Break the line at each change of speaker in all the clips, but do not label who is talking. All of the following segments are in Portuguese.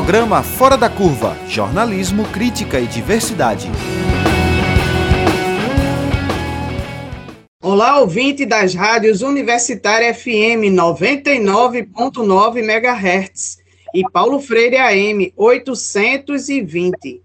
Programa Fora da Curva Jornalismo, Crítica e Diversidade.
Olá, ouvinte das rádios Universitária FM 99.9 MHz e Paulo Freire AM 820.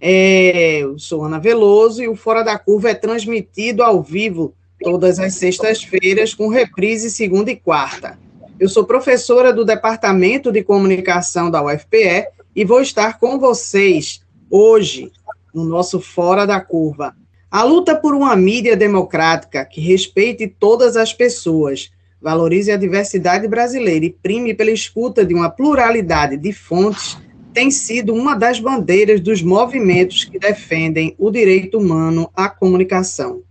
É, eu sou Ana Veloso e o Fora da Curva é transmitido ao vivo todas as sextas-feiras, com reprise segunda e quarta. Eu sou professora do Departamento de Comunicação da UFPE e vou estar com vocês hoje no nosso Fora da Curva. A luta por uma mídia democrática que respeite todas as pessoas, valorize a diversidade brasileira e prime pela escuta de uma pluralidade de fontes tem sido uma das bandeiras dos movimentos que defendem o direito humano à comunicação.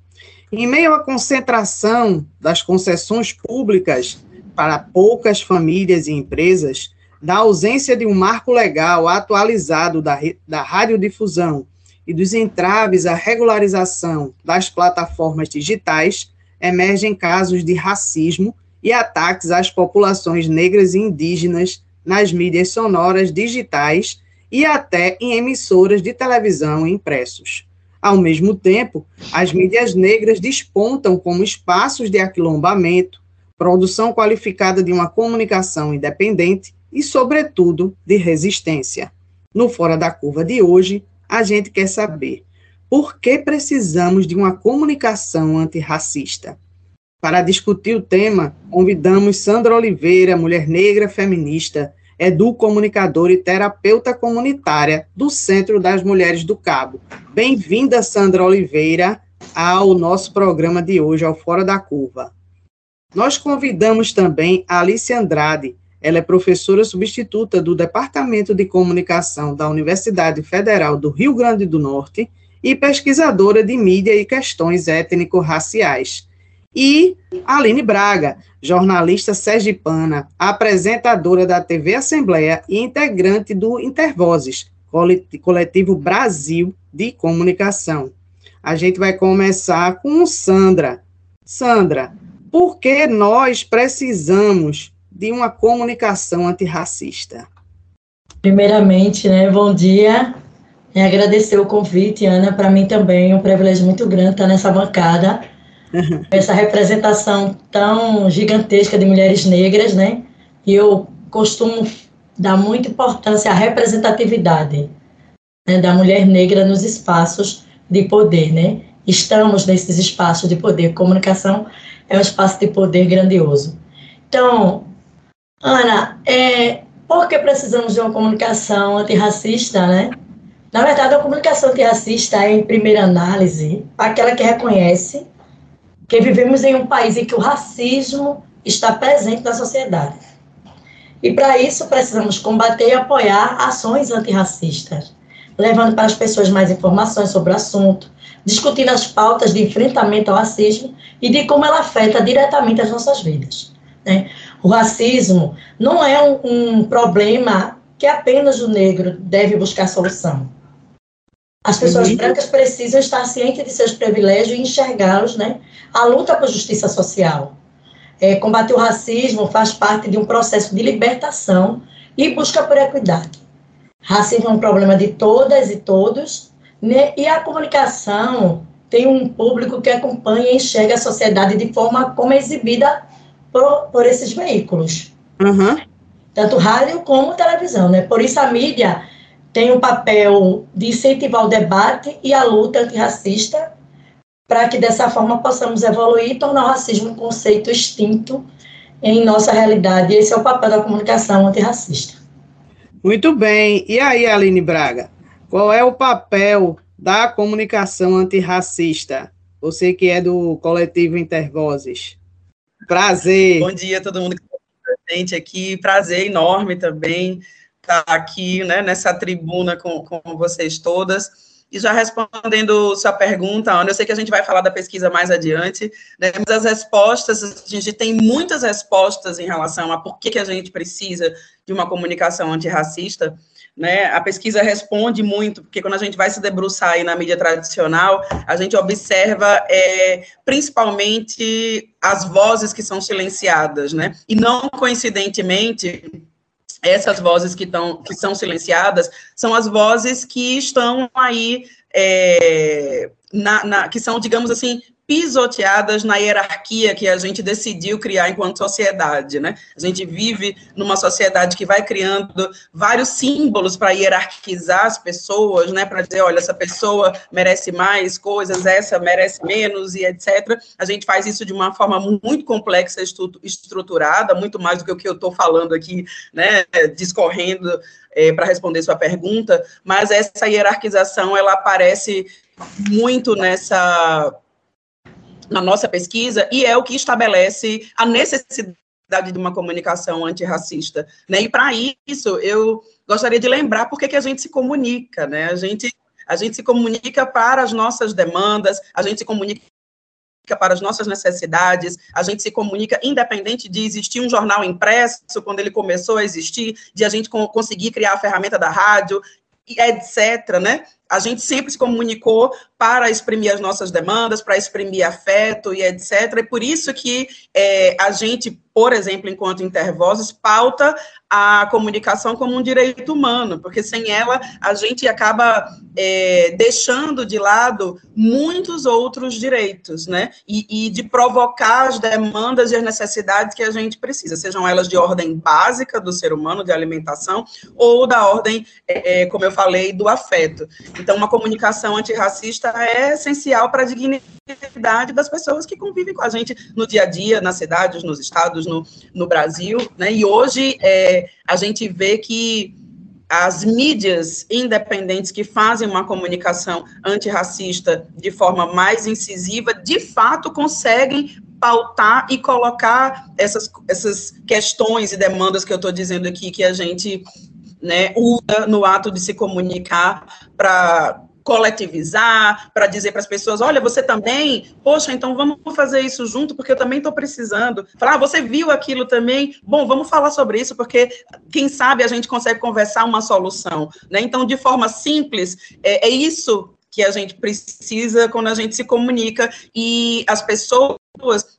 Em meio à concentração das concessões públicas para poucas famílias e empresas, da ausência de um marco legal atualizado da, da radiodifusão e dos entraves à regularização das plataformas digitais, emergem casos de racismo e ataques às populações negras e indígenas nas mídias sonoras digitais e até em emissoras de televisão e impressos. Ao mesmo tempo, as mídias negras despontam como espaços de aquilombamento, produção qualificada de uma comunicação independente e, sobretudo, de resistência. No Fora da Curva de hoje, a gente quer saber por que precisamos de uma comunicação antirracista. Para discutir o tema, convidamos Sandra Oliveira, mulher negra feminista, educomunicadora e terapeuta comunitária do Centro das Mulheres do Cabo. Bem-vinda, Sandra Oliveira, ao nosso programa de hoje, ao Fora da Curva. Nós convidamos também a Alice Andrade. Ela é professora substituta do Departamento de Comunicação da Universidade Federal do Rio Grande do Norte e pesquisadora de mídia e questões étnico-raciais. E Aline Braga, jornalista sergipana, apresentadora da TV Assembleia e integrante do Intervozes, coletivo Brasil de Comunicação. A gente vai começar com Sandra. Sandra, por que nós precisamos de uma comunicação antirracista?
Primeiramente, né, bom dia. E agradecer o convite, Ana. Para mim também é um privilégio muito grande estar nessa bancada. Uhum. Essa representação tão gigantesca de mulheres negras, né? E eu costumo dar muita importância à representatividade né, da mulher negra nos espaços de poder, né? Estamos nesses espaços de poder. Comunicação é um espaço de poder grandioso. Então, Ana, é, por que precisamos de uma comunicação antirracista, né? Na verdade, a comunicação antirracista é, em primeira análise, aquela que reconhece que vivemos em um país em que o racismo está presente na sociedade. E para isso precisamos combater e apoiar ações antirracistas, levando para as pessoas mais informações sobre o assunto, discutindo as pautas de enfrentamento ao racismo e de como ela afeta diretamente as nossas vidas. Né? O racismo não é um, um problema que apenas o negro deve buscar solução. As pessoas uhum. brancas precisam estar cientes de seus privilégios e enxergá-los, né? A luta por justiça social. É, combater o racismo faz parte de um processo de libertação e busca por equidade. Racismo é um problema de todas e todos, né? e a comunicação tem um público que acompanha e enxerga a sociedade de forma como é exibida por, por esses veículos. Uhum. Tanto rádio como televisão, né? Por isso a mídia tem um papel de incentivar o debate e a luta antirracista para que dessa forma possamos evoluir e tornar o racismo um conceito extinto em nossa realidade. Esse é o papel da comunicação antirracista.
Muito bem. E aí, Aline Braga, qual é o papel da comunicação antirracista? Você que é do coletivo Intervozes. Prazer.
Bom dia a todo mundo que está presente aqui. Prazer enorme também estar aqui né, nessa tribuna com, com vocês todas. E já respondendo sua pergunta, Ana, eu sei que a gente vai falar da pesquisa mais adiante, né, mas as respostas, a gente tem muitas respostas em relação a por que, que a gente precisa de uma comunicação antirracista, né? A pesquisa responde muito, porque quando a gente vai se debruçar aí na mídia tradicional, a gente observa é, principalmente as vozes que são silenciadas, né? E não coincidentemente, essas vozes que, estão, que são silenciadas são as vozes que estão aí, é, na, na, que são, digamos assim, pisoteadas na hierarquia que a gente decidiu criar enquanto sociedade, né? A gente vive numa sociedade que vai criando vários símbolos para hierarquizar as pessoas, né? Para dizer, olha, essa pessoa merece mais coisas, essa merece menos e etc. A gente faz isso de uma forma muito complexa, estruturada, muito mais do que o que eu estou falando aqui, né? Discorrendo é, para responder sua pergunta, mas essa hierarquização ela aparece muito nessa na nossa pesquisa, e é o que estabelece a necessidade de uma comunicação antirracista. Né? E para isso, eu gostaria de lembrar por que a gente se comunica, né? A gente, a gente se comunica para as nossas demandas, a gente se comunica para as nossas necessidades, a gente se comunica independente de existir um jornal impresso, quando ele começou a existir, de a gente conseguir criar a ferramenta da rádio, etc., né? A gente sempre se comunicou para exprimir as nossas demandas, para exprimir afeto e etc. E por isso que é, a gente, por exemplo, enquanto intervozes, pauta a comunicação como um direito humano, porque sem ela a gente acaba é, deixando de lado muitos outros direitos, né? E, e, de provocar as demandas e as necessidades que a gente precisa, sejam elas de ordem básica do ser humano, de alimentação, ou da ordem, é, é como eu falei, do afeto. Então, uma comunicação antirracista é essencial para a dignidade das pessoas que convivem com a gente no dia a dia, nas cidades, nos estados, no, no Brasil, né? E hoje é, a gente vê que as mídias independentes que fazem uma comunicação antirracista de forma mais incisiva, de fato conseguem pautar e colocar essas, essas questões e demandas que eu estou dizendo aqui, que a gente né, usa no ato de se comunicar para coletivizar, para dizer para as pessoas, olha, você também, poxa, então vamos fazer isso junto, porque eu também estou precisando. Falar, ah, você viu aquilo também? Bom, vamos falar sobre isso, porque quem sabe a gente consegue conversar uma solução. Né? Então, de forma simples, é, é isso que a gente precisa quando a gente se comunica e as pessoas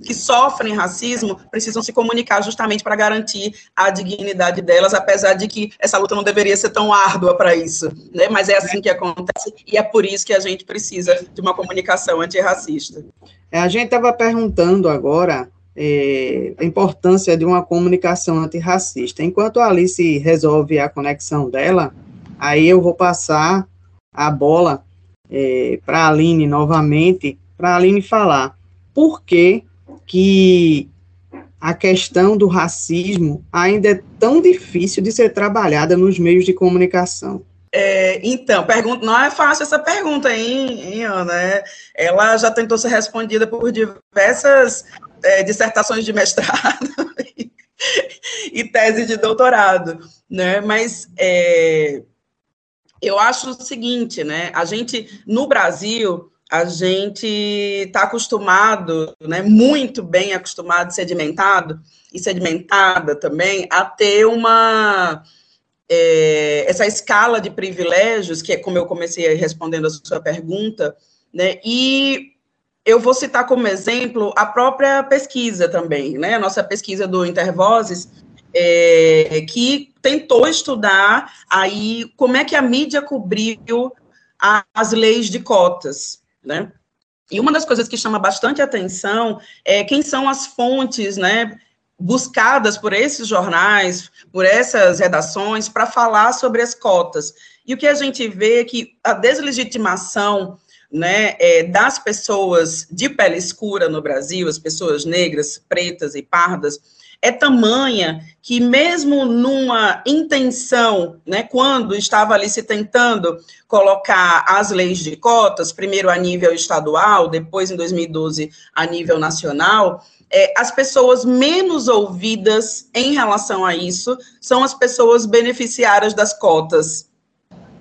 que sofrem racismo precisam se comunicar justamente para garantir a dignidade delas, apesar de que essa luta não deveria ser tão árdua para isso, né? Mas é assim que acontece e é por isso que a gente precisa de uma comunicação antirracista.
É, a gente estava perguntando agora é, a importância de uma comunicação antirracista. Enquanto a Alice resolve a conexão dela, aí eu vou passar a bola é, para a Aline novamente, para a Aline falar por que, que a questão do racismo ainda é tão difícil de ser trabalhada nos meios de comunicação.
É, então, pergunta, não é fácil essa pergunta, hein, hein, Ana? É, ela já tentou ser respondida por diversas é, dissertações de mestrado e, e tese de doutorado, né? Mas é, eu acho o seguinte, né? A gente, no Brasil, a gente está acostumado, né, muito bem acostumado, sedimentado, e sedimentada também, a ter uma. É, essa escala de privilégios, que é como eu comecei respondendo a sua pergunta, né, e eu vou citar como exemplo a própria pesquisa também, né, a nossa pesquisa do Intervozes, é, que tentou estudar aí como é que a mídia cobriu as leis de cotas, né? E uma das coisas que chama bastante atenção é quem são as fontes, né, buscadas por esses jornais, por essas redações, para falar sobre as cotas. E o que a gente vê é que a deslegitimação né, é, das pessoas de pele escura no Brasil, as pessoas negras, pretas e pardas, é tamanha que mesmo numa intenção, né, quando estava ali se tentando colocar as leis de cotas, primeiro a nível estadual, depois em 2012 a nível nacional, é, as pessoas menos ouvidas em relação a isso são as pessoas beneficiárias das cotas.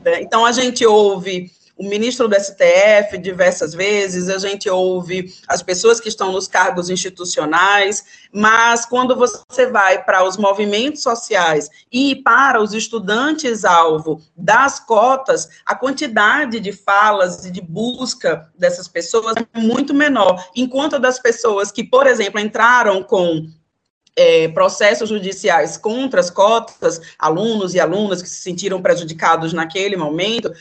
Né? Então a gente ouve o ministro do STF diversas vezes, a gente ouve as pessoas que estão nos cargos institucionais, mas quando você vai para os movimentos sociais e para os estudantes-alvo das cotas, a quantidade de falas e de busca dessas pessoas é muito menor, enquanto das pessoas que, por exemplo, entraram com é, processos judiciais contra as cotas, alunos e alunas que se sentiram prejudicados naquele momento,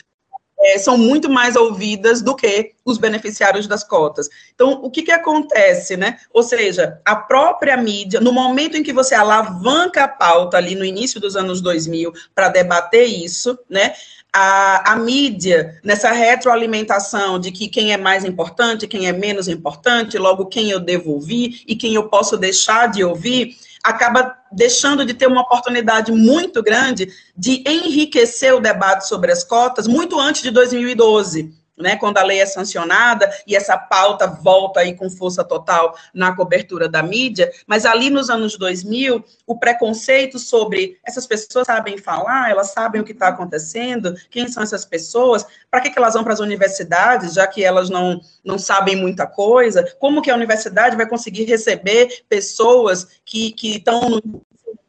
é, são muito mais ouvidas do que os beneficiários das cotas. Então, o que, que acontece, né? Ou seja, a própria mídia, no momento em que você alavanca a pauta ali no início dos anos 2000 para debater isso, né? A, a, mídia, nessa retroalimentação de que quem é mais importante, quem é menos importante, logo quem eu devo ouvir e quem eu posso deixar de ouvir, acaba deixando de ter uma oportunidade muito grande de enriquecer o debate sobre as cotas muito antes de 2012 né, quando a lei é sancionada e essa pauta volta aí com força total na cobertura da mídia, mas ali nos anos 2000, o preconceito sobre essas pessoas sabem falar, elas sabem o que está acontecendo, quem são essas pessoas, para que, que elas vão para as universidades, já que elas não, não sabem muita coisa, como que a universidade vai conseguir receber pessoas que estão no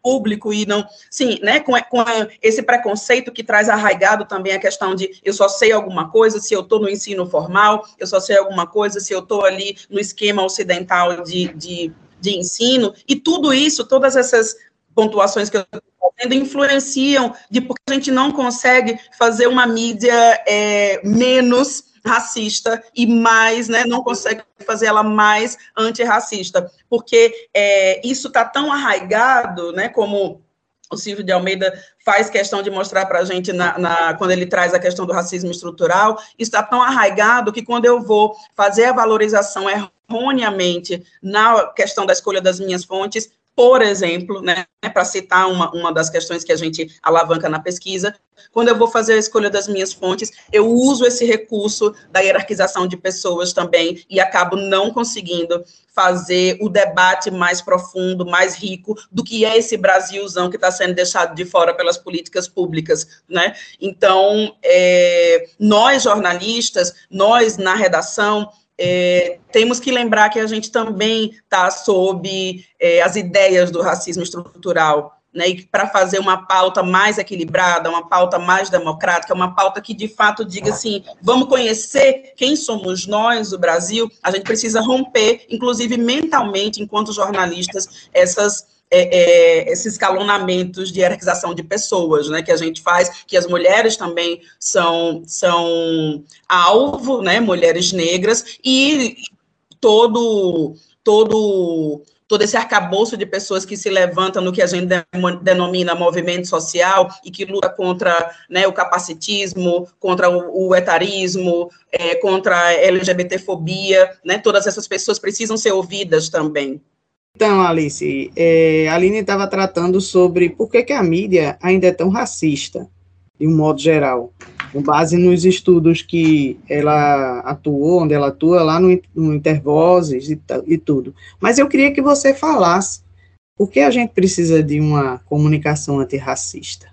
público e não, sim, né, com, com esse preconceito que traz arraigado também a questão de eu só sei alguma coisa se eu estou no ensino formal, eu só sei alguma coisa se eu estou ali no esquema ocidental de, de, de ensino, e tudo isso, todas essas pontuações que eu fazendo influenciam de porque a gente não consegue fazer uma mídia é, menos racista e mais, né, não consegue fazer ela mais antirracista, porque é, isso está tão arraigado, né, como o Silvio de Almeida faz questão de mostrar para a gente na, na, quando ele traz a questão do racismo estrutural, está tão arraigado que quando eu vou fazer a valorização erroneamente na questão da escolha das minhas fontes, por exemplo, né, para citar uma, uma das questões que a gente alavanca na pesquisa, quando eu vou fazer a escolha das minhas fontes, eu uso esse recurso da hierarquização de pessoas também e acabo não conseguindo fazer o debate mais profundo, mais rico do que é esse Brasilzão que está sendo deixado de fora pelas políticas públicas, né? Então, é, nós jornalistas, nós na redação, é, temos que lembrar que a gente também está sob é, as ideias do racismo estrutural, né, e para fazer uma pauta mais equilibrada, uma pauta mais democrática, uma pauta que de fato diga assim, vamos conhecer quem somos nós, o Brasil, a gente precisa romper, inclusive mentalmente, enquanto jornalistas, essas é, é, esses escalonamentos de hierarquização de pessoas, né, que a gente faz, que as mulheres também são, são alvo, né, mulheres negras, e todo, todo, todo esse arcabouço de pessoas que se levantam no que a gente denomina movimento social e que luta contra né, o capacitismo, contra o, o etarismo, é, contra a LGBTfobia, né, todas essas pessoas precisam ser ouvidas também.
Então, Alice, é, a Aline estava tratando sobre por que, que a mídia ainda é tão racista, de um modo geral, com base nos estudos que ela atuou, onde ela atua lá no, no Intervozes e, e tudo. Mas eu queria que você falasse por que a gente precisa de uma comunicação antirracista.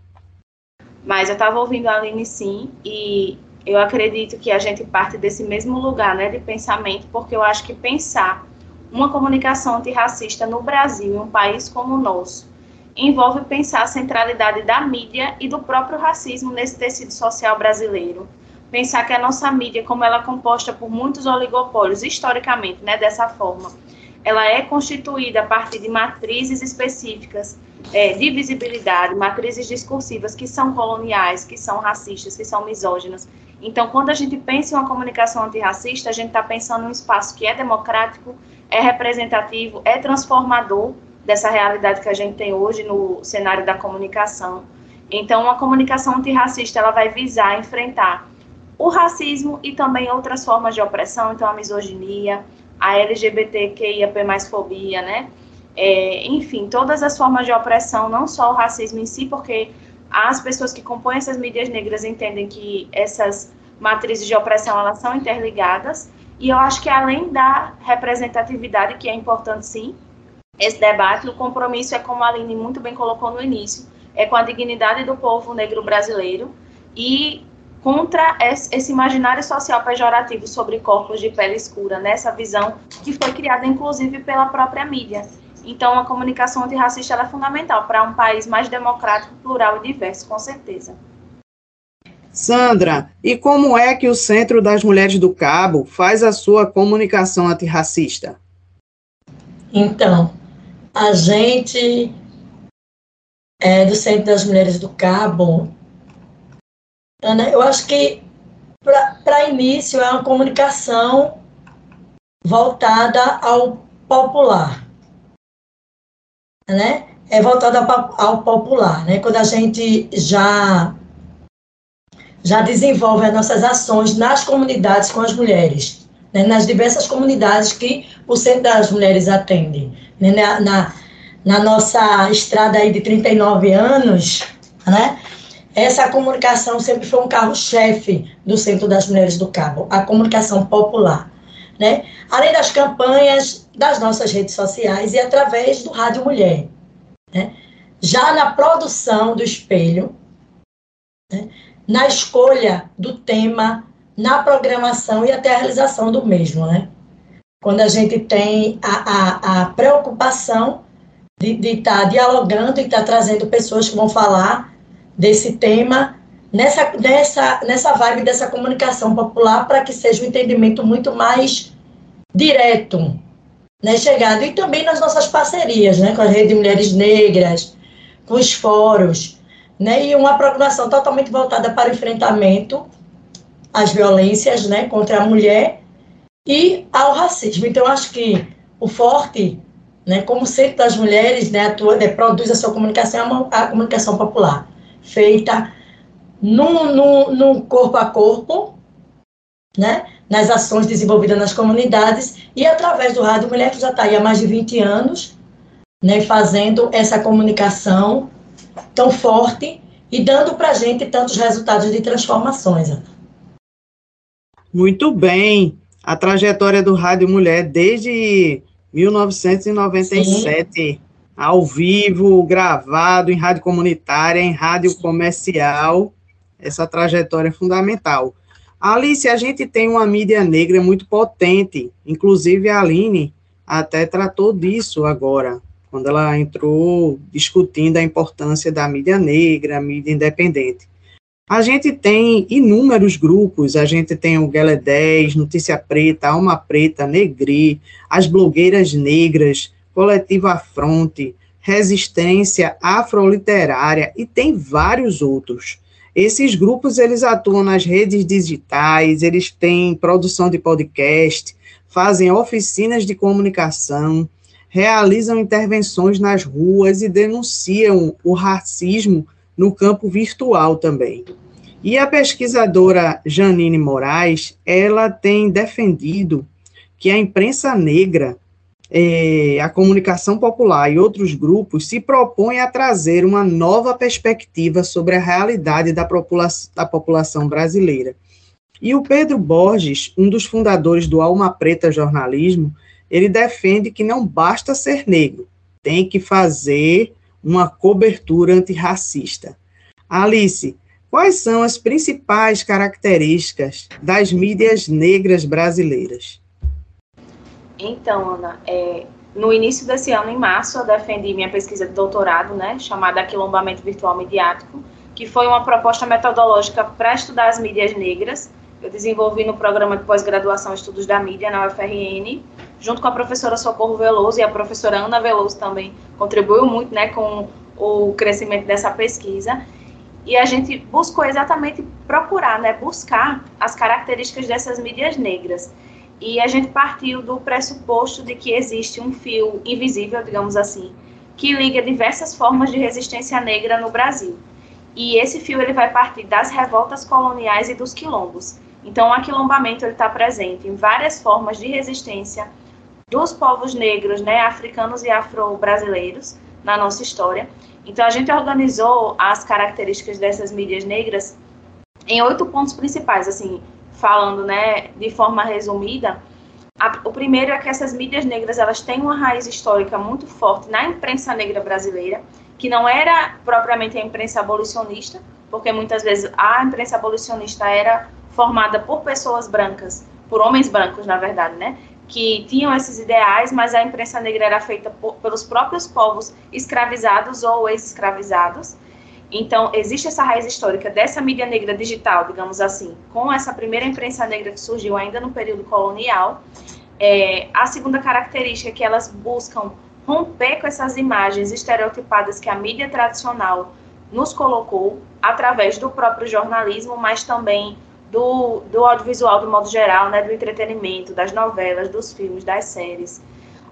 Mas eu estava ouvindo a Aline sim, e eu acredito que a gente parte desse mesmo lugar né, de pensamento, porque eu acho que pensar uma comunicação antirracista no Brasil, em um país como o nosso, envolve pensar a centralidade da mídia e do próprio racismo nesse tecido social brasileiro. Pensar que a nossa mídia, como ela é composta por muitos oligopólios, historicamente, né, dessa forma, ela é constituída a partir de matrizes específicas é, de visibilidade, matrizes discursivas que são coloniais, que são racistas, que são misóginas. Então, quando a gente pensa em uma comunicação antirracista, a gente está pensando em um espaço que é democrático, é representativo, é transformador dessa realidade que a gente tem hoje no cenário da comunicação. Então, uma comunicação antirracista, ela vai visar enfrentar o racismo e também outras formas de opressão, então a misoginia, a LGBTQIAP+, fobia, né? É, enfim, todas as formas de opressão, não só o racismo em si, porque as pessoas que compõem essas mídias negras entendem que essas matrizes de opressão, elas são interligadas, e eu acho que além da representatividade, que é importante sim, esse debate, o compromisso é como a Aline muito bem colocou no início, é com a dignidade do povo negro brasileiro e contra esse imaginário social pejorativo sobre corpos de pele escura, nessa visão que foi criada inclusive pela própria mídia. Então, a comunicação antirracista é fundamental para um país mais democrático, plural e diverso, com certeza.
Sandra, e como é que o Centro das Mulheres do Cabo faz a sua comunicação antirracista?
Então, a gente é, do Centro das Mulheres do Cabo, Ana, eu acho que para início é uma comunicação voltada ao popular, né? É voltada ao popular, né? Quando a gente já já desenvolve as nossas ações nas comunidades com as mulheres, né? nas diversas comunidades que o Centro das Mulheres atende, né? na, na, nossa estrada aí de 39 anos, né? Essa comunicação sempre foi um carro-chefe do Centro das Mulheres do Cabo, a comunicação popular, né? Além das campanhas das nossas redes sociais e através do Rádio Mulher, né? Já na produção do espelho, né? Na escolha do tema, na programação e até a realização do mesmo, né? Quando a gente tem a, a, a preocupação de estar tá dialogando e estar tá trazendo pessoas que vão falar desse tema nessa, nessa, nessa vibe dessa comunicação popular para que seja um entendimento muito mais direto, né, chegado. E também nas nossas parcerias, né, com a Rede de Mulheres Negras, com os fóruns, né, e uma programação totalmente voltada para o enfrentamento às violências né, contra a mulher e ao racismo. Então, acho que o forte né, como Centro das Mulheres né, atua, né, produz a sua comunicação, é a comunicação popular, feita no, no, no corpo a corpo, né, nas ações desenvolvidas nas comunidades e através do Rádio Mulher, que já está aí há mais de 20 anos, né, fazendo essa comunicação tão forte e dando para a gente tantos resultados de transformações.
Muito bem. A trajetória do Rádio Mulher desde 1997, Sim. ao vivo, gravado em rádio comunitária, em rádio comercial. Essa trajetória é fundamental. Alice, a gente tem uma mídia negra muito potente, inclusive a Aline até tratou disso agora, quando ela entrou discutindo a importância da mídia negra, mídia independente. A gente tem inúmeros grupos, a gente tem o Guelé 10, Notícia Preta, Alma Preta, Negri, as blogueiras negras, Coletivo Afronte, Resistência Afroliterária e tem vários outros. Esses grupos, eles atuam nas redes digitais, eles têm produção de podcast, fazem oficinas de comunicação, realizam intervenções nas ruas e denunciam o racismo no campo virtual também. E a pesquisadora Janine Moraes, ela tem defendido que a imprensa negra, é, a comunicação popular e outros grupos se propõem a trazer uma nova perspectiva sobre a realidade da, popula da população brasileira. E o Pedro Borges, um dos fundadores do Alma Preta Jornalismo, ele defende que não basta ser negro, tem que fazer uma cobertura antirracista. Alice, quais são as principais características das mídias negras brasileiras?
Então, Ana, é, no início desse ano, em março, eu defendi minha pesquisa de doutorado, né, chamada Aquilombamento Virtual Midiático, que foi uma proposta metodológica para estudar as mídias negras. Eu desenvolvi no programa de pós-graduação Estudos da Mídia, na UFRN, junto com a professora Socorro Veloso e a professora Ana Veloso também contribuiu muito né, com o crescimento dessa pesquisa. E a gente buscou exatamente procurar, né, buscar as características dessas mídias negras. E a gente partiu do pressuposto de que existe um fio invisível, digamos assim, que liga diversas formas de resistência negra no Brasil. E esse fio ele vai partir das revoltas coloniais e dos quilombos. Então, o aquilombamento está presente em várias formas de resistência dos povos negros, né, africanos e afro-brasileiros na nossa história. Então, a gente organizou as características dessas mídias negras em oito pontos principais, assim, falando, né, de forma resumida. A, o primeiro é que essas mídias negras, elas têm uma raiz histórica muito forte na imprensa negra brasileira, que não era propriamente a imprensa abolicionista, porque muitas vezes a imprensa abolicionista era formada por pessoas brancas, por homens brancos, na verdade, né? que tinham esses ideais, mas a imprensa negra era feita por, pelos próprios povos escravizados ou ex-escravizados. Então, existe essa raiz histórica dessa mídia negra digital, digamos assim, com essa primeira imprensa negra que surgiu ainda no período colonial. É, a segunda característica é que elas buscam romper com essas imagens estereotipadas que a mídia tradicional nos colocou, através do próprio jornalismo, mas também do, do audiovisual de modo geral, né, do entretenimento, das novelas, dos filmes, das séries.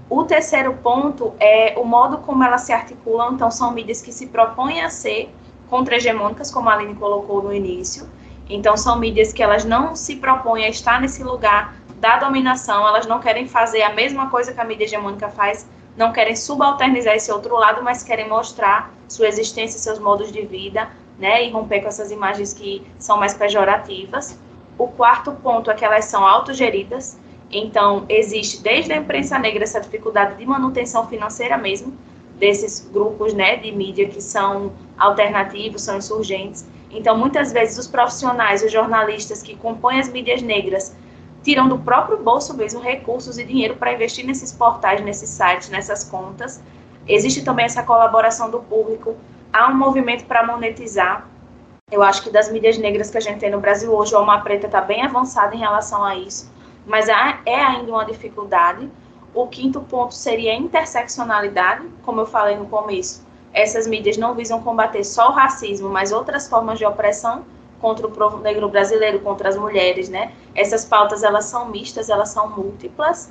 O terceiro ponto é o modo como elas se articulam, então são mídias que se propõem a ser contra-hegemônicas, como a Aline colocou no início, então são mídias que elas não se propõem a estar nesse lugar da dominação, elas não querem fazer a mesma coisa que a mídia hegemônica faz, não querem subalternizar esse outro lado, mas querem mostrar sua existência, seus modos de vida, né, e romper com essas imagens que são mais pejorativas. O quarto ponto é que elas são autogeridas, então existe desde a imprensa negra essa dificuldade de manutenção financeira mesmo desses grupos, né, de mídia que são alternativos, são insurgentes. Então, muitas vezes os profissionais, os jornalistas que compõem as mídias negras tiram do próprio bolso mesmo recursos e dinheiro para investir nesses portais, nesses sites, nessas contas. Existe também essa colaboração do público. Há um movimento para monetizar. Eu acho que das mídias negras que a gente tem no Brasil hoje, o Alma Preta está bem avançada em relação a isso, mas é ainda uma dificuldade. O quinto ponto seria a interseccionalidade, como eu falei no começo. Essas mídias não visam combater só o racismo, mas outras formas de opressão, contra o povo negro brasileiro, contra as mulheres, né? Essas pautas, elas são mistas, elas são múltiplas.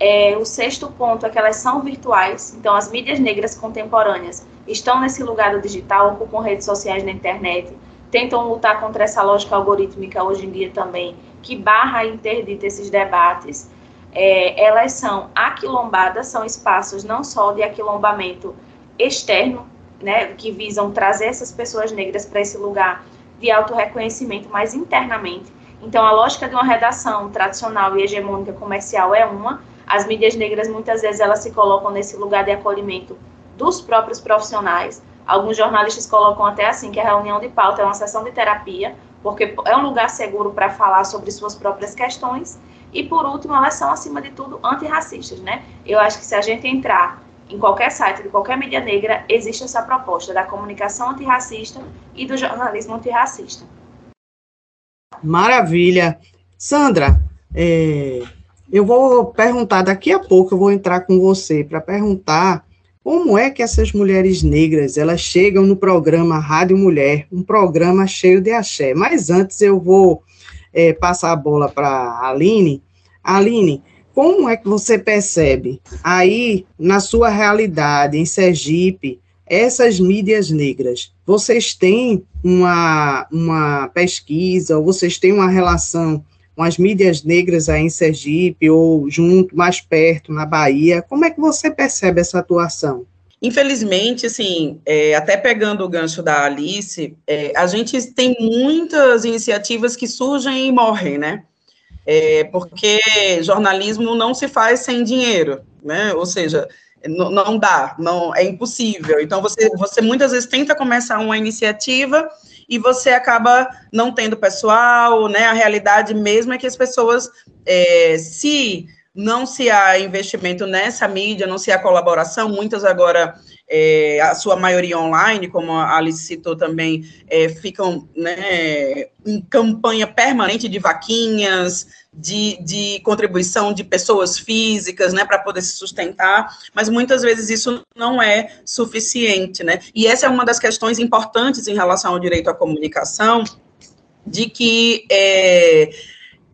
É, o sexto ponto é que elas são virtuais, então as mídias negras contemporâneas estão nesse lugar do digital, ocupam redes sociais na internet, tentam lutar contra essa lógica algorítmica hoje em dia também, que barra e interdita esses debates. É, elas são aquilombadas, são espaços não só de aquilombamento externo, né, que visam trazer essas pessoas negras para esse lugar de autorreconhecimento, mas internamente. Então, a lógica de uma redação tradicional e hegemônica comercial é uma. As mídias negras, muitas vezes, elas se colocam nesse lugar de acolhimento dos próprios profissionais. Alguns jornalistas colocam até assim que a reunião de pauta é uma sessão de terapia, porque é um lugar seguro para falar sobre suas próprias questões. E, por último, elas são, acima de tudo, antirracistas, né? Eu acho que se a gente entrar em qualquer site de qualquer mídia negra, existe essa proposta da comunicação antirracista e do jornalismo antirracista.
Maravilha. Sandra, é, eu vou perguntar daqui a pouco, eu vou entrar com você para perguntar como é que essas mulheres negras, elas chegam no programa Rádio Mulher, um programa cheio de axé. Mas antes eu vou é, passar a bola para a Aline. Aline, como é que você percebe aí, na sua realidade, em Sergipe, essas mídias negras? Vocês têm uma, uma pesquisa, ou vocês têm uma relação com as mídias negras aí em Sergipe, ou junto, mais perto, na Bahia? Como é que você percebe essa atuação?
Infelizmente, assim, é, até pegando o gancho da Alice, é, a gente tem muitas iniciativas que surgem e morrem, né? é, porque jornalismo não se faz sem dinheiro, né? Ou seja, não, não dá, não é impossível. Então você, você muitas vezes tenta começar uma iniciativa e você acaba não tendo pessoal, né? A realidade mesmo é que as pessoas é, se não se há investimento nessa mídia, não se há colaboração, muitas agora é, a sua maioria online, como a Alice citou também, é, ficam né, em campanha permanente de vaquinhas, de, de contribuição de pessoas físicas, né, para poder se sustentar, mas muitas vezes isso não é suficiente, né, e essa é uma das questões importantes em relação ao direito à comunicação, de que é,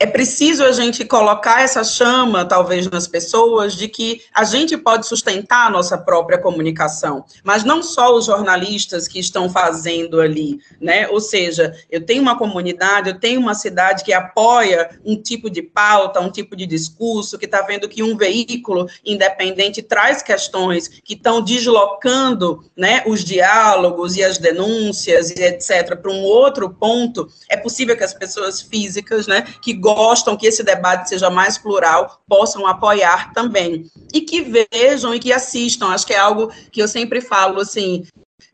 é preciso a gente colocar essa chama, talvez, nas pessoas, de que a gente pode sustentar a nossa própria comunicação, mas não só os jornalistas que estão fazendo ali, né? Ou seja, eu tenho uma comunidade, eu tenho uma cidade que apoia um tipo de pauta, um tipo de discurso, que está vendo que um veículo independente traz questões que estão deslocando, né, os diálogos e as denúncias e etc. para um outro ponto. É possível que as pessoas físicas, né, que gostam que esse debate seja mais plural, possam apoiar também. E que vejam e que assistam. Acho que é algo que eu sempre falo, assim,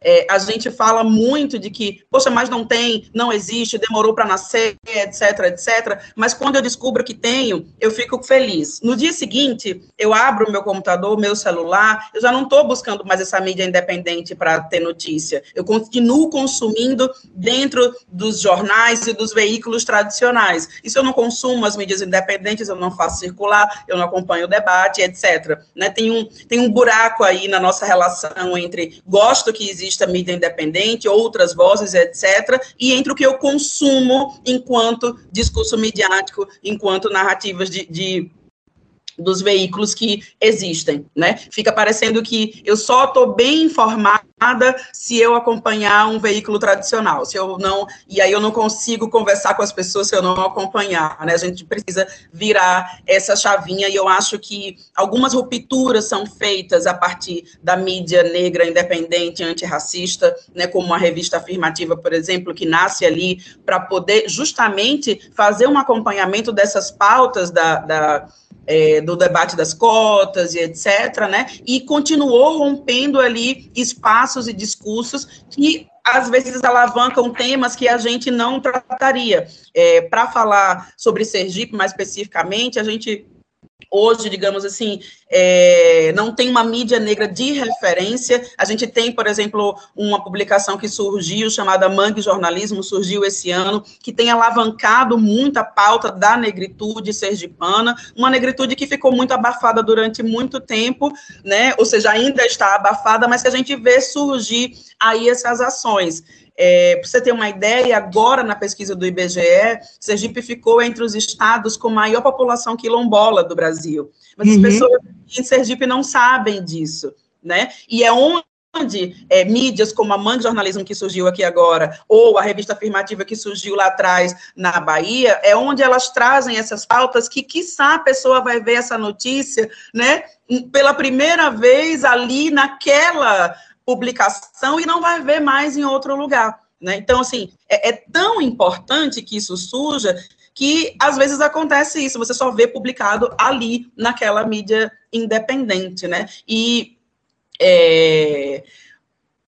É, a gente fala muito de que, poxa, mas não tem, não existe, demorou para nascer, etc, etc. Mas quando eu descubro que tenho, eu fico feliz. No dia seguinte, eu abro meu computador, meu celular, eu já não estou buscando mais essa mídia independente para ter notícia. Eu continuo consumindo dentro dos jornais e dos veículos tradicionais. E se eu não consumo as mídias independentes, eu não faço circular, eu não acompanho o debate, etc. Né? Tem, um, tem um buraco aí na nossa relação entre gosto que exista mídia independente, outras vozes, etc., e entre o que eu consumo enquanto discurso midiático, enquanto narrativas de, de dos veículos que existem, né? Fica parecendo que eu só estou bem informada se eu acompanhar um veículo tradicional, se eu não, e aí eu não consigo conversar com as pessoas se eu não acompanhar, né? A gente precisa virar essa chavinha e eu acho que algumas rupturas são feitas a partir da mídia negra independente antirracista, né, como a revista afirmativa, por exemplo, que nasce ali para poder justamente fazer um acompanhamento dessas pautas da, da é, do debate das cotas e etc., né? E continuou rompendo ali espaços e discursos que às vezes alavancam temas que a gente não trataria. É, Para falar sobre Sergipe mais especificamente, a gente hoje, digamos assim, é, não tem uma mídia negra de referência. A gente tem, por exemplo, uma publicação que surgiu, chamada Mangue Jornalismo, surgiu esse ano, que tem alavancado muito a pauta da negritude sergipana, uma negritude que ficou muito abafada durante muito tempo, né? Ou seja, ainda está abafada, mas que a gente vê surgir aí essas ações. É, Para você ter uma ideia, agora na pesquisa do IBGE, Sergipe ficou entre os estados com maior população quilombola do Brasil. Mas uhum. as pessoas em Sergipe não sabem disso, né? E é onde é, mídias como a Mangue Jornalismo, que surgiu aqui agora, ou a revista afirmativa que surgiu lá atrás na Bahia, é onde elas trazem essas pautas que, quiçá, a pessoa vai ver essa notícia, né, pela primeira vez ali naquela publicação e não vai ver mais em outro lugar. Né? Então, assim, é, é tão importante que isso surja que às vezes acontece isso, você só vê publicado ali naquela mídia independente, né? E é,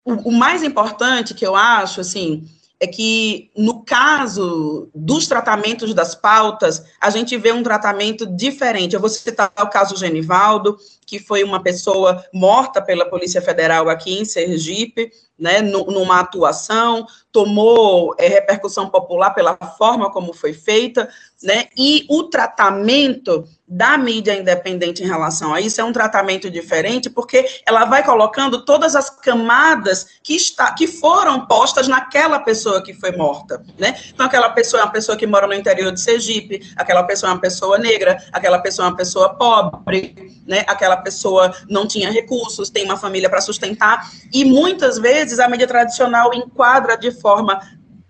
o, o, mais importante que eu acho, assim, é que no caso dos tratamentos das pautas, a gente vê um tratamento diferente. Eu vou citar o caso Genivaldo, que foi uma pessoa morta pela Polícia Federal aqui em Sergipe, né, numa atuação, tomou é, repercussão popular pela forma como foi feita, né, e o tratamento da mídia independente em relação a isso é um tratamento diferente, porque ela vai colocando todas as camadas que, está, que foram postas naquela pessoa que foi morta, né, então aquela pessoa é uma pessoa que mora no interior de Sergipe, aquela pessoa é uma pessoa negra, aquela pessoa é uma pessoa pobre, né, aquela pessoa não tinha recursos, tem uma família para sustentar, e muitas vezes a mídia tradicional enquadra de forma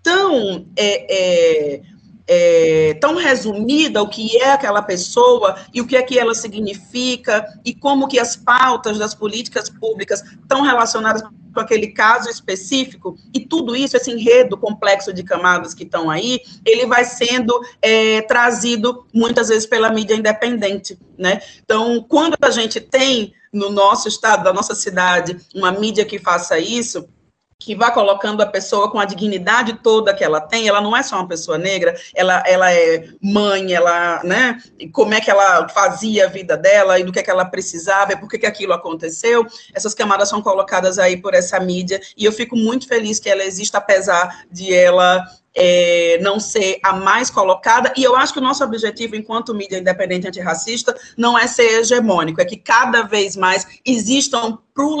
tão é, é, é, tão resumida o que é aquela pessoa e o que é que ela significa e como que as pautas das políticas públicas estão relacionadas com aquele caso específico, e tudo isso, esse enredo complexo de camadas que estão aí, ele vai sendo é, trazido muitas vezes pela mídia independente, né? Então, quando a gente tem no nosso estado, da nossa cidade, uma mídia que faça isso, que vá colocando a pessoa com a dignidade toda que ela tem, ela não é só uma pessoa negra, ela, ela é mãe, ela, né, como é que ela fazia a vida dela e do que é que ela precisava e por que que aquilo aconteceu, essas camadas são colocadas aí por essa mídia, e eu fico muito feliz que ela exista, apesar de ela é, não ser a mais colocada, e eu acho que o nosso objetivo, enquanto mídia independente antirracista, não é ser hegemônico, é que cada vez mais existam pro,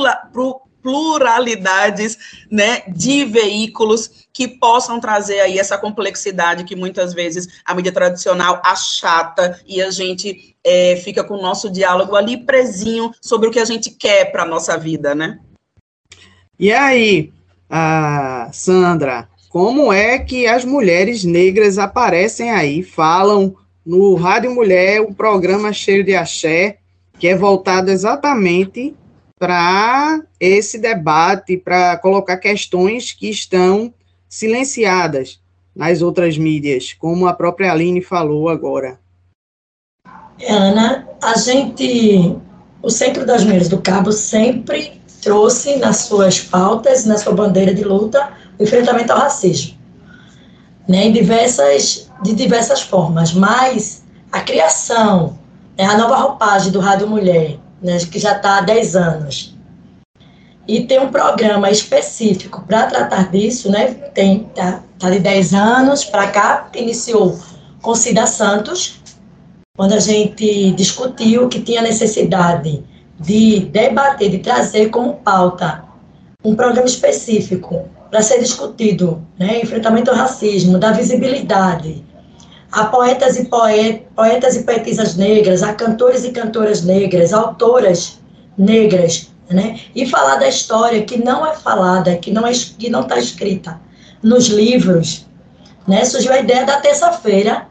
pluralidades né, de veículos que possam trazer aí essa complexidade que muitas vezes a mídia tradicional achata e a gente é, fica com o nosso diálogo ali presinho sobre o que a gente quer para a nossa vida, né?
E aí, Sandra, como é que as mulheres negras aparecem aí, falam no Rádio Mulher, o programa cheio de axé, que é voltado exatamente para esse debate, para colocar questões que estão silenciadas nas outras mídias, como a própria Aline falou agora.
Ana, a gente, o Centro das Mulheres do Cabo sempre trouxe nas suas pautas, na sua bandeira de luta, o enfrentamento ao racismo, né, em diversas, de diversas formas, mas a criação, né, a nova roupagem do Rádio Mulher, né, que já está há 10 anos, e tem um programa específico para tratar disso, né, tem, tá, tá de 10 anos para cá, iniciou com Cida Santos, quando a gente discutiu que tinha necessidade de debater, de trazer como pauta um programa específico para ser discutido, né, enfrentamento ao racismo, da visibilidade, a poetas e poet, poetas e poetisas negras, a cantores e cantoras negras, autoras negras, né, e falar da história que não é falada, que não é que não está escrita nos livros, né, surgiu a ideia da terça-feira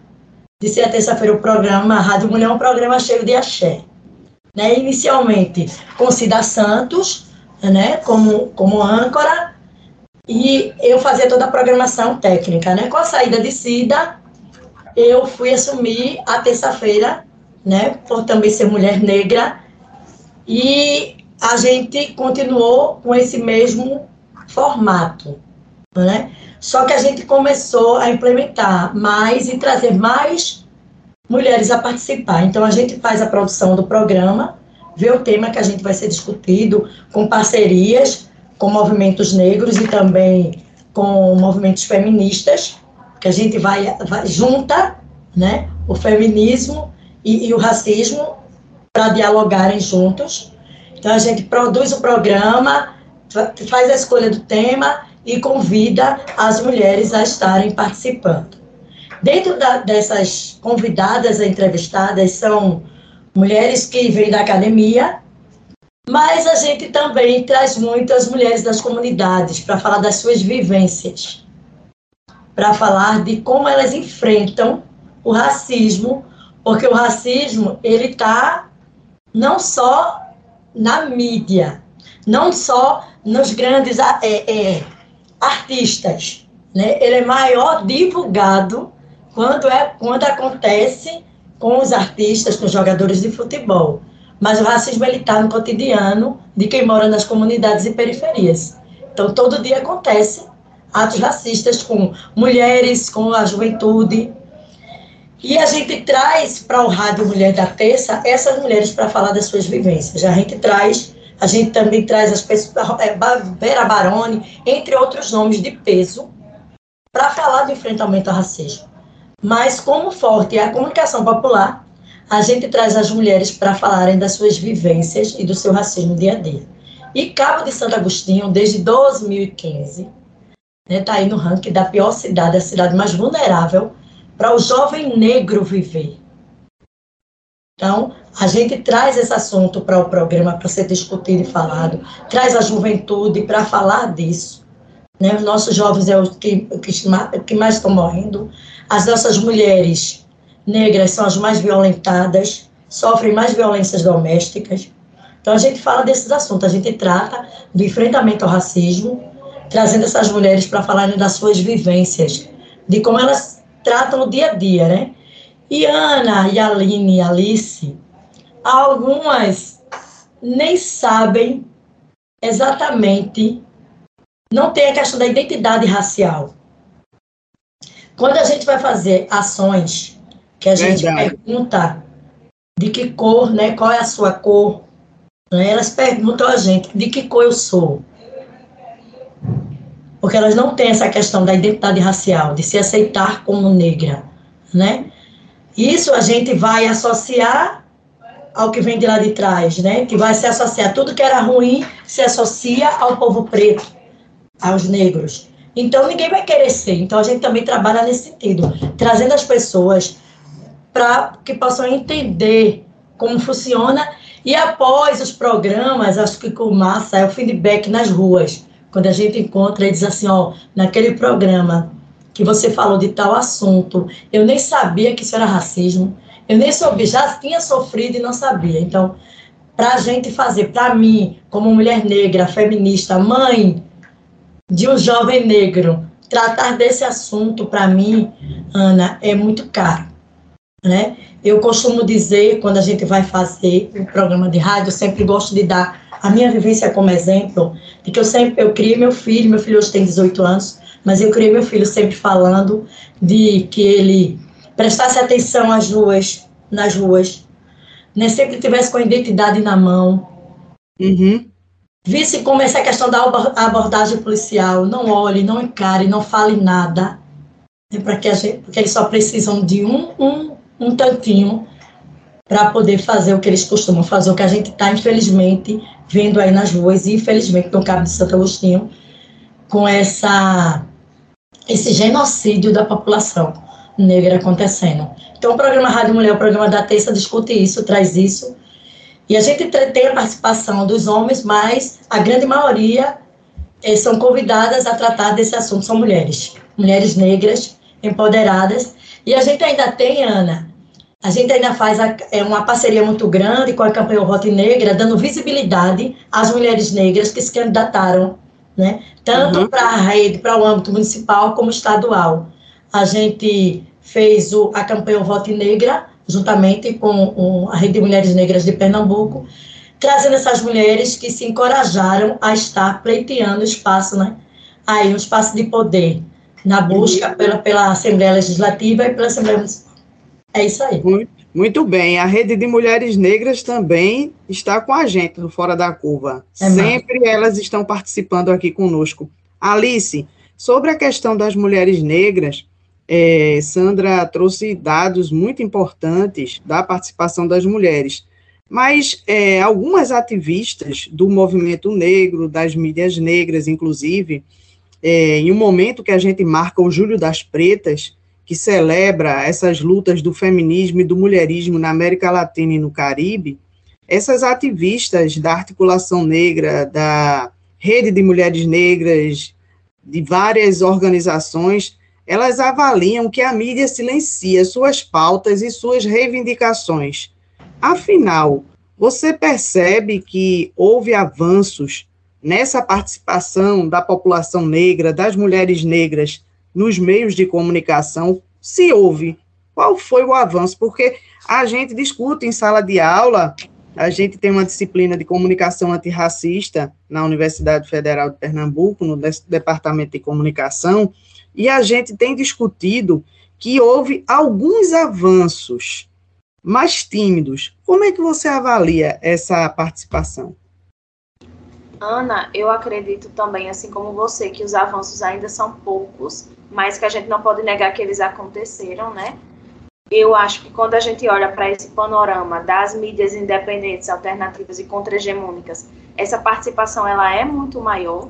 de ser a terça-feira o programa a Rádio Mulher um programa cheio de axé né, inicialmente com Cida Santos, né, como, como âncora, e eu fazia toda a programação técnica, né, com a saída de Cida, eu fui assumir a terça-feira, né, por também ser mulher negra, e a gente continuou com esse mesmo formato, né, só que a gente começou a implementar mais e trazer mais mulheres a participar. Então, a gente faz a produção do programa, vê o tema que a gente vai ser discutido, com parcerias com movimentos negros e também com movimentos feministas, que a gente vai, vai junta né, o feminismo e, e o racismo para dialogarem juntos. Então, a gente produz o programa, faz a escolha do tema e convida as mulheres a estarem participando. Dentro da, dessas convidadas entrevistadas são mulheres que vêm da academia, mas a gente também traz muitas mulheres das comunidades para falar das suas vivências, para falar de como elas enfrentam o racismo, porque o racismo ele está não só na mídia, não só nos grandes é, é, artistas, né? ele é maior divulgado quando, é, quando acontece com os artistas, com os jogadores de futebol. Mas o racismo ele está no cotidiano de quem mora nas comunidades e periferias. Então, todo dia acontece atos racistas com mulheres, com a juventude. E a gente traz para o Rádio Mulher da Terça essas mulheres para falar das suas vivências. A gente traz, a gente também traz as pessoas, é, Vera Baroni, entre outros nomes de peso, para falar do enfrentamento ao racismo. Mas como forte é a comunicação popular, a gente traz as mulheres para falarem das suas vivências e do seu racismo dia a dia. E Cabo de Santo Agostinho, desde 2015, está né, tá aí no ranking da pior cidade, a cidade mais vulnerável para o jovem negro viver. Então, a gente traz esse assunto para o programa para ser discutido e falado, traz a juventude para falar disso. Né? Os nossos jovens é o que, que mais estão morrendo, as nossas mulheres negras são as mais violentadas, sofrem mais violências domésticas. Então a gente fala desses assuntos, a gente trata do enfrentamento ao racismo, trazendo essas mulheres para falarem das suas vivências, de como elas tratam o dia a dia, né? E Ana, e Aline, e Alice, algumas nem sabem exatamente, não tem a questão da identidade racial. Quando a gente vai fazer ações que a gente Verdade. pergunta de que cor, né, qual é a sua cor, né, elas perguntam a gente de que cor eu sou. Porque elas não têm essa questão da identidade racial, de se aceitar como negra, né? Isso a gente vai associar ao que vem de lá de trás, né? Que vai se associar tudo que era ruim se associa ao povo preto, aos negros. Então, ninguém vai querer ser. Então, a gente também trabalha nesse sentido, trazendo as pessoas para que possam entender como funciona. E após os programas, acho que com massa é o feedback nas ruas. Quando a gente encontra e diz assim, ó, naquele programa que você falou de tal assunto, eu nem sabia que isso era racismo, eu nem soube, já tinha sofrido e não sabia. Então, para a gente fazer, para mim, como mulher negra, feminista, mãe, de um jovem negro. Tratar desse assunto, para mim, Ana, é muito caro. Né? Eu costumo dizer, quando a gente vai fazer o programa de rádio, eu sempre gosto de dar a minha vivência como exemplo de que eu sempre, eu criei meu filho, meu filho hoje tem 18 anos, mas eu criei meu filho sempre falando de que ele prestasse atenção às ruas, nas ruas, né, sempre tivesse com a identidade na mão,
uhum.
visse como essa questão da abordagem policial, não olhe, não encare, não fale nada, né, para que a gente, porque eles só precisam de um, um, um tantinho para poder fazer o que eles costumam fazer, o que a gente está, infelizmente, vendo aí nas ruas, e infelizmente no Cabo de Santo Agostinho, com essa, esse genocídio da população negra acontecendo. Então, o programa Rádio Mulher, o programa da terça, discute isso, traz isso, e a gente tem a participação dos homens, mas a grande maioria eh, são convidadas a tratar desse assunto, são mulheres, mulheres negras, empoderadas, e a gente ainda tem, Ana, a gente ainda faz a, é, uma parceria muito grande com a campanha Rota Negra, dando visibilidade às mulheres negras que se candidataram, né? tanto uhum. para a rede, para o âmbito municipal como estadual. A gente fez o, a campanha Vote Negra, juntamente com um, a Rede de Mulheres Negras de Pernambuco, trazendo essas mulheres que se encorajaram a estar pleiteando espaço, né? aí um espaço de poder, na busca uhum. pela, pela Assembleia Legislativa e pela Assembleia Municipal. É isso aí.
Muito, muito, bem. A Rede de Mulheres Negras também está com a gente no Fora da Curva. É Sempre mais. elas estão participando aqui conosco. Alice, sobre a questão das mulheres negras, é, Sandra trouxe dados muito importantes da participação das mulheres. Mas é, algumas ativistas do movimento negro, das mídias negras, inclusive, é, em um momento que a gente marca o Júlio das Pretas, que celebra essas lutas do feminismo e do mulherismo na América Latina e no Caribe, essas ativistas da articulação negra, da rede de mulheres negras, de várias organizações, elas avaliam que a mídia silencia suas pautas e suas reivindicações. Afinal, você percebe que houve avanços nessa participação da população negra, das mulheres negras, nos meios de comunicação, se houve, qual foi o avanço? Porque a gente discute em sala de aula, a gente tem uma disciplina de comunicação antirracista na Universidade Federal de Pernambuco, no Departamento de Comunicação, e a gente tem discutido que houve alguns avanços mais tímidos. Como é que você avalia essa participação?
Ana, eu acredito também, assim como você, que os avanços ainda são poucos, mas que a gente não pode negar que eles aconteceram, né? Eu acho que quando a gente olha para esse panorama das mídias independentes, alternativas e contra-hegemônicas, essa participação ela é muito maior,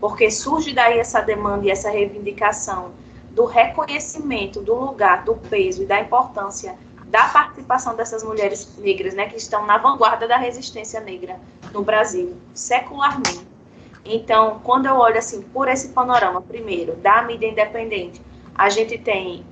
porque surge daí essa demanda e essa reivindicação do reconhecimento do lugar, do peso e da importância da participação dessas mulheres negras, né, que estão na vanguarda da resistência negra no Brasil, secularmente. Então, quando eu olho assim por esse panorama, primeiro, da mídia independente, a gente tem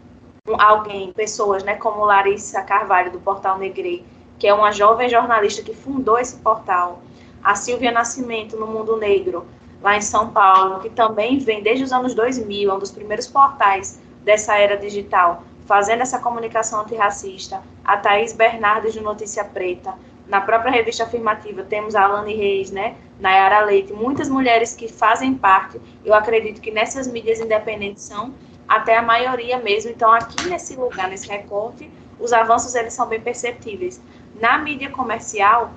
alguém, pessoas, né, como Larissa Carvalho do Portal Negre, que é uma jovem jornalista que fundou esse portal, a Silvia Nascimento no Mundo Negro, lá em São Paulo, que também vem desde os anos 2000, é um dos primeiros portais dessa era digital, fazendo essa comunicação antirracista, a Thaís Bernardes de Notícia Preta, na própria revista afirmativa temos a Alane Reis, né, Nayara Leite, muitas mulheres que fazem parte, eu acredito que nessas mídias independentes são até a maioria mesmo, então aqui nesse lugar, nesse recorte, os avanços eles são bem perceptíveis. Na mídia comercial,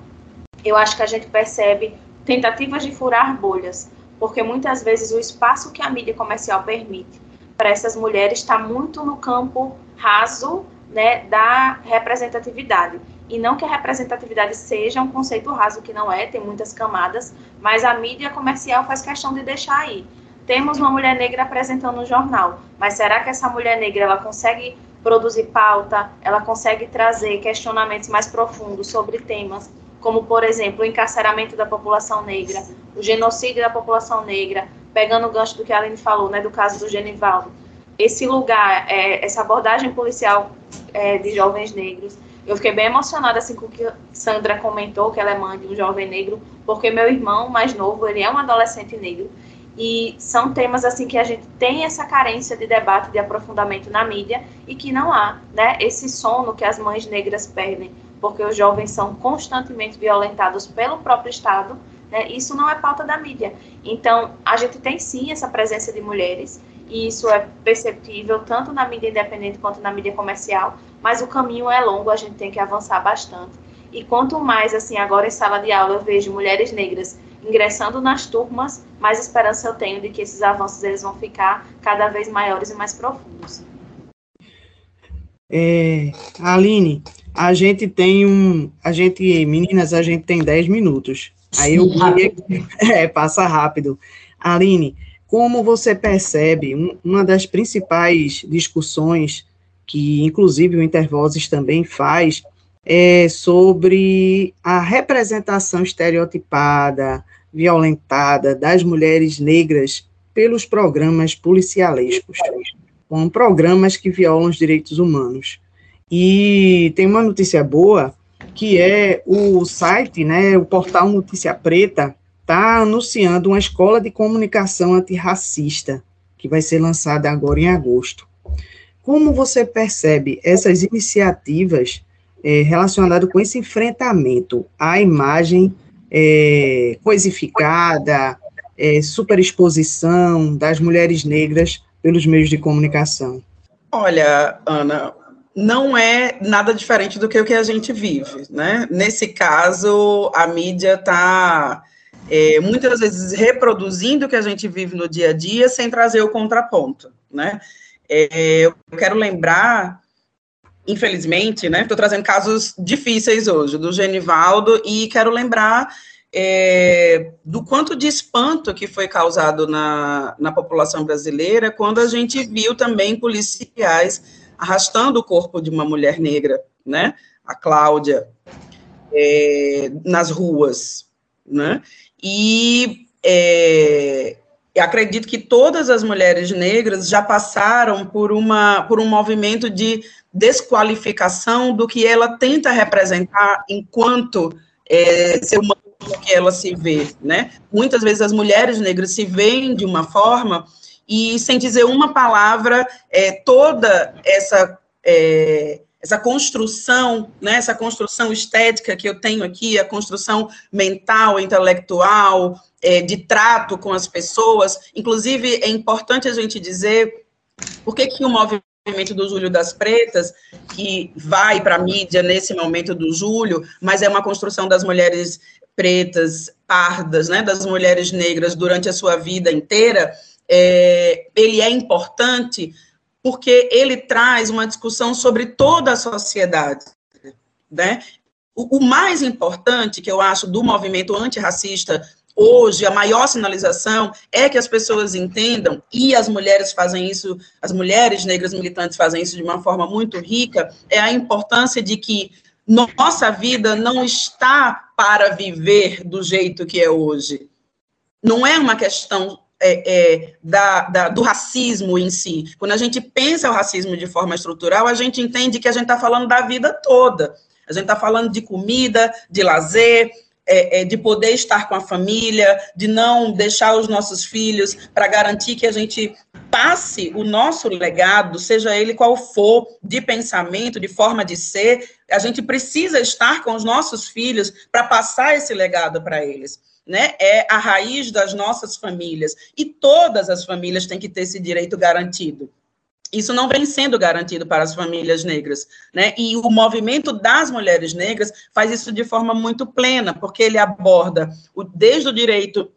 eu acho que a gente percebe tentativas de furar bolhas, porque muitas vezes o espaço que a mídia comercial permite para essas mulheres está muito no campo raso né, da representatividade. E não que a representatividade seja um conceito raso, que não é, tem muitas camadas, mas a mídia comercial faz questão de deixar aí. Temos uma mulher negra apresentando um jornal, mas será que essa mulher negra ela consegue produzir pauta, ela consegue trazer questionamentos mais profundos sobre temas, como, por exemplo, o encarceramento da população negra, o genocídio da população negra, pegando o gancho do que a Aline falou, né, do caso do Genivaldo, esse lugar, é, essa abordagem policial é, de jovens negros, eu fiquei bem emocionada assim com o que Sandra comentou, que ela é mãe de um jovem negro, porque meu irmão mais novo, ele é um adolescente negro, e são temas assim que a gente tem essa carência de debate, de aprofundamento na mídia, e que não há, né, esse sono que as mães negras perdem, porque os jovens são constantemente violentados pelo próprio Estado, Né? Isso não é pauta da mídia. Então, a gente tem sim essa presença de mulheres, e isso é perceptível tanto na mídia independente quanto na mídia comercial, mas o caminho é longo, a gente tem que avançar bastante. E quanto mais, assim, agora em sala de aula eu vejo mulheres negras ingressando nas turmas, mais esperança eu tenho de que esses avanços eles vão ficar cada vez maiores e mais profundos.
É, Aline, a gente tem um, a gente, meninas, a gente tem 10 minutos. Aí eu queria, é, passa rápido. Aline, como você percebe, um, uma das principais discussões que, inclusive, o Intervozes também faz, é sobre a representação estereotipada, violentada das mulheres negras pelos programas policialescos, com programas que violam os direitos humanos. E tem uma notícia boa, que é o site, né, o portal Notícia Preta, está anunciando uma escola de comunicação antirracista, que vai ser lançada agora em agosto. Como você percebe essas iniciativas é, relacionadas com esse enfrentamento à imagem é, coisificada, é, superexposição das mulheres negras pelos meios de comunicação?
Olha, Ana, não é nada diferente do que o que a gente vive, né? Nesse caso, a mídia está é, muitas vezes reproduzindo o que a gente vive no dia a dia sem trazer o contraponto, né? É, eu quero lembrar, infelizmente, né? Estou trazendo casos difíceis hoje do Genivaldo e quero lembrar é, do quanto de espanto que foi causado na, na população brasileira quando a gente viu também policiais arrastando o corpo de uma mulher negra, né? A Cláudia, é, nas ruas, né? E é, acredito que todas as mulheres negras já passaram por, uma, por um movimento de desqualificação do que ela tenta representar enquanto é, ser humano que ela se vê, né? Muitas vezes as mulheres negras se veem de uma forma e sem dizer uma palavra, é, toda essa é, essa construção, né, essa construção estética que eu tenho aqui, a construção mental, intelectual, é, de trato com as pessoas. Inclusive, é importante a gente dizer por que, que o movimento do Júlio das Pretas, que vai para a mídia nesse momento do Júlio, mas é uma construção das mulheres pretas, pardas, né, das mulheres negras durante a sua vida inteira, é, ele é importante porque ele traz uma discussão sobre toda a sociedade, né? O, o mais importante que eu acho do movimento antirracista hoje, a maior sinalização é que as pessoas entendam, e as mulheres fazem isso, as mulheres negras militantes fazem isso de uma forma muito rica, é a importância de que nossa vida não está para viver do jeito que é hoje. Não é uma questão é, é, da, da, do racismo em si. Quando a gente pensa o racismo de forma estrutural, a gente entende que a gente está falando da vida toda. A gente está falando de comida, de lazer, é, é, de poder estar com a família, de não deixar os nossos filhos, para garantir que a gente passe o nosso legado, seja ele qual for, de pensamento, de forma de ser, a gente precisa estar com os nossos filhos para passar esse legado para eles né, é a raiz das nossas famílias. E todas as famílias têm que ter esse direito garantido. Isso não vem sendo garantido para as famílias negras, né? E o movimento das mulheres negras faz isso de forma muito plena, porque ele aborda o, desde o direito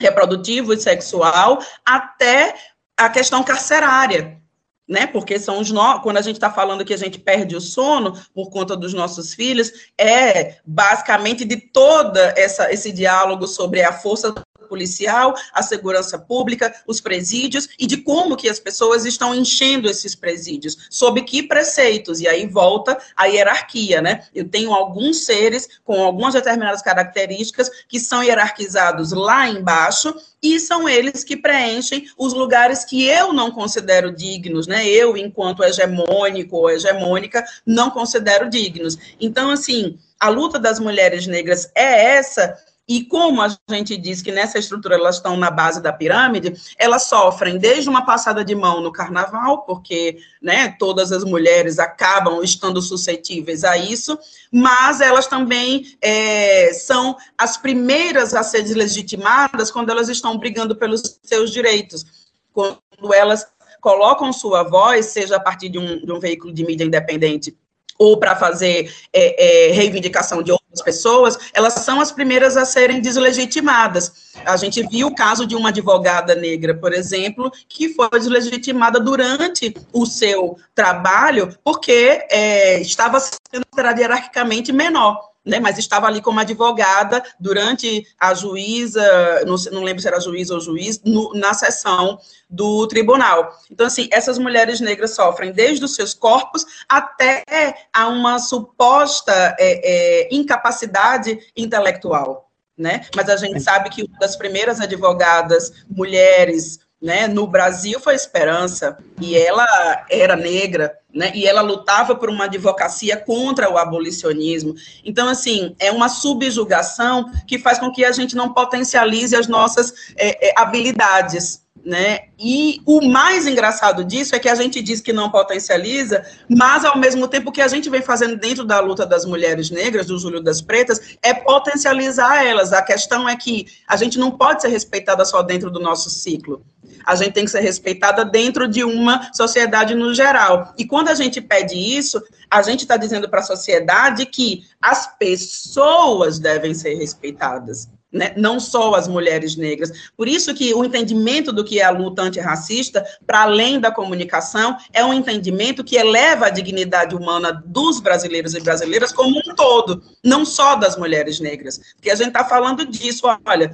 reprodutivo e sexual até a questão carcerária, né? Porque são os no... quando a gente está falando que a gente perde o sono por conta dos nossos filhos, é basicamente de toda essa esse diálogo sobre a força policial, a segurança pública, os presídios e de como que as pessoas estão enchendo esses presídios, sob que preceitos, e aí volta a hierarquia, né? Eu tenho alguns seres com algumas determinadas características que são hierarquizados lá embaixo e são eles que preenchem os lugares que eu não considero dignos, né? Eu, enquanto hegemônico ou hegemônica, não considero dignos. Então, assim, a luta das mulheres negras é essa E como a gente diz que nessa estrutura elas estão na base da pirâmide, elas sofrem desde uma passada de mão no carnaval, porque né, todas as mulheres acabam estando suscetíveis a isso, mas elas também é, são as primeiras a ser deslegitimadas quando elas estão brigando pelos seus direitos, quando elas colocam sua voz, seja a partir de um, de um veículo de mídia independente ou para fazer é, é, reivindicação de outras pessoas, elas são as primeiras a serem deslegitimadas. A gente viu o caso de uma advogada negra, por exemplo, que foi deslegitimada durante o seu trabalho porque é, estava sendo hierarquicamente menor né, mas estava ali como advogada durante a juíza, não, não lembro se era juíza ou juiz, no, na sessão do tribunal. Então, assim, essas mulheres negras sofrem desde os seus corpos até a uma suposta é, é, incapacidade intelectual. Né? Mas a gente sabe que uma das primeiras advogadas mulheres né, no Brasil foi Esperança, e ela era negra, né, e ela lutava por uma advocacia contra o abolicionismo. Então, assim, é uma subjugação que faz com que a gente não potencialize as nossas é, é, habilidades, né? E o mais engraçado disso é que a gente diz que não potencializa, mas ao mesmo tempo que a gente vem fazendo dentro da luta das mulheres negras, do Júlio das Pretas, é potencializar elas. A questão é que a gente não pode ser respeitada só dentro do nosso ciclo a gente tem que ser respeitada dentro de uma sociedade no geral. E quando a gente pede isso, a gente está dizendo para a sociedade que as pessoas devem ser respeitadas. Né? não só as mulheres negras. Por isso que o entendimento do que é a luta antirracista, para além da comunicação, é um entendimento que eleva a dignidade humana dos brasileiros e brasileiras como um todo, não só das mulheres negras. Porque a gente está falando disso, olha,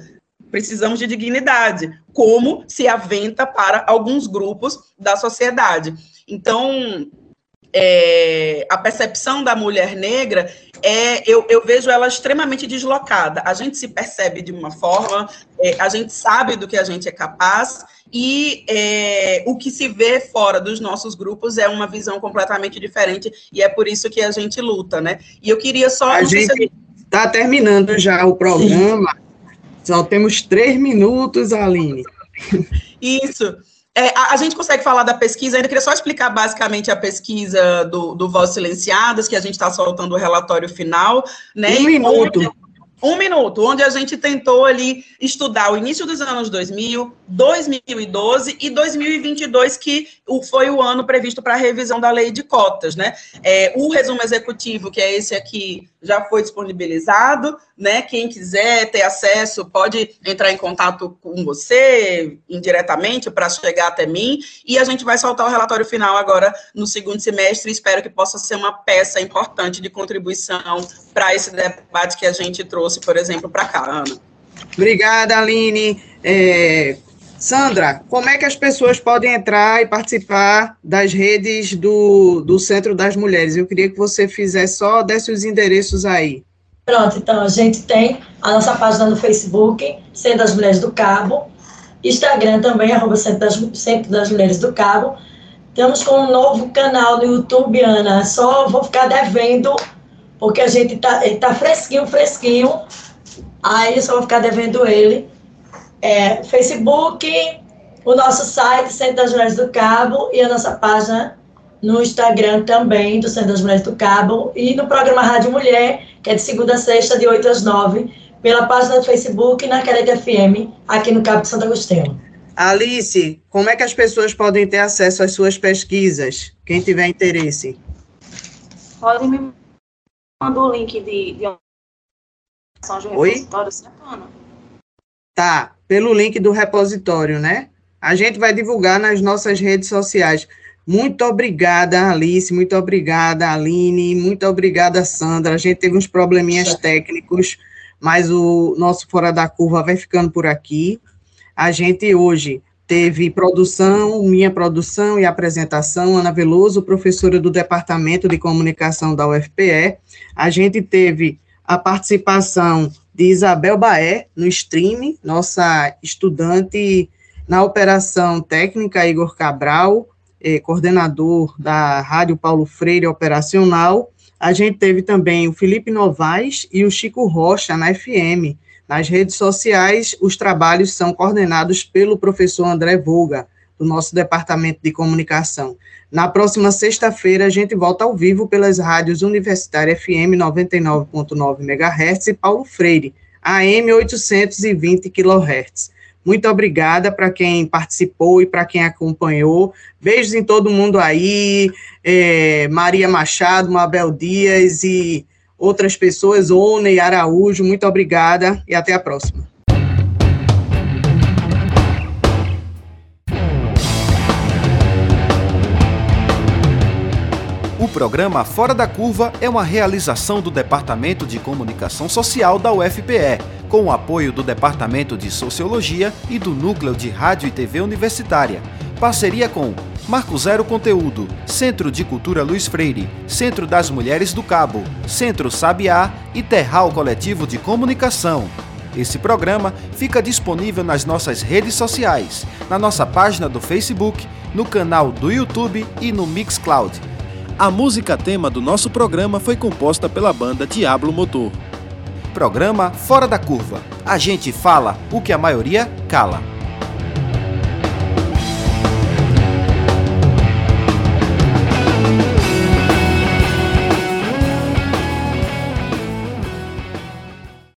precisamos de dignidade, como se aventa para alguns grupos da sociedade. Então, é, a percepção da mulher negra é eu, eu, vejo ela extremamente deslocada. A gente se percebe de uma forma, é, a gente sabe do que a gente é capaz, e é, o que se vê fora dos nossos grupos é uma visão completamente diferente, e é por isso que a gente luta, né? E eu queria só.
A gente está terminando já o programa. Sim. Só temos três minutos, Aline.
Isso. É, a, a, gente consegue falar da pesquisa, ainda queria só explicar basicamente a pesquisa do, do Voz Silenciadas, que a gente está soltando o relatório final. Né,
um minuto.
Um minuto, onde a gente tentou ali estudar o início dos anos 2000, 2012 e 2022, que foi o ano previsto para a revisão da lei de cotas, né? É, o resumo executivo, que é esse aqui, já foi disponibilizado, né? Quem quiser ter acesso pode entrar em contato com você indiretamente para chegar até mim, e a gente vai soltar o relatório final agora no segundo semestre, espero que possa ser uma peça importante de contribuição para esse debate que a gente trouxe, por exemplo, para cá, Ana.
Obrigada, Aline. É, Sandra, como é que as pessoas podem entrar e participar das redes do, do Centro das Mulheres? Eu queria que você fizesse só, desse os endereços aí.
Pronto, então a gente tem a nossa página no Facebook, Centro das Mulheres do Cabo, Instagram também, arroba Centro das, Centro das Mulheres do Cabo. Estamos com um novo canal no YouTube, Ana. Só vou ficar devendo, porque a gente tá, ele tá fresquinho, fresquinho. Aí só vou ficar devendo ele é, Facebook, o nosso site, Centro das Mulheres do Cabo, e a nossa página no Instagram também, do Centro das Mulheres do Cabo, e no programa Rádio Mulher, que é de segunda a sexta, de 8 às 9, pela página do Facebook e na Querete FM, aqui no Cabo de Santo Agostinho.
Alice, como é que as pessoas podem ter acesso às suas pesquisas? Quem tiver interesse.
Pode me mandar o link de, de
Oi? Tá, pelo link do repositório, né? A gente vai divulgar nas nossas redes sociais. Muito obrigada, Alice, muito obrigada, Aline, muito obrigada, Sandra. A gente teve uns probleminhas técnicos, mas o nosso Fora da Curva vai ficando por aqui. A gente hoje teve produção, minha produção e apresentação, Ana Veloso, professora do Departamento de Comunicação da UFPE. A gente teve a participação de Isabel Baé no stream, nossa estudante na operação técnica Igor Cabral, eh, coordenador da Rádio Paulo Freire Operacional. A gente teve também o Felipe Novaes e o Chico Rocha na FM, Nas redes sociais, os trabalhos são coordenados pelo professor André Volga, do nosso departamento de comunicação. Na próxima sexta-feira, a gente volta ao vivo pelas rádios Universitária FM 99.9 MHz e Paulo Freire, AM 820 kHz. Muito obrigada para quem participou e para quem acompanhou. Beijos em todo mundo aí, é, Maria Machado, Mabel Dias e outras pessoas, One Araújo. Muito obrigada e até a próxima.
O programa Fora da Curva é uma realização do Departamento de Comunicação Social da UFPE, com o apoio do Departamento de Sociologia e do Núcleo de Rádio e TV Universitária. Parceria com Marco Zero Conteúdo, Centro de Cultura Luiz Freire, Centro das Mulheres do Cabo, Centro Sabiá e Terral Coletivo de Comunicação. Esse programa fica disponível nas nossas redes sociais, na nossa página do Facebook, no canal do YouTube e no Mixcloud. A música tema do nosso programa foi composta pela banda Diablo Motor. Programa Fora da Curva. A gente fala o que a maioria cala.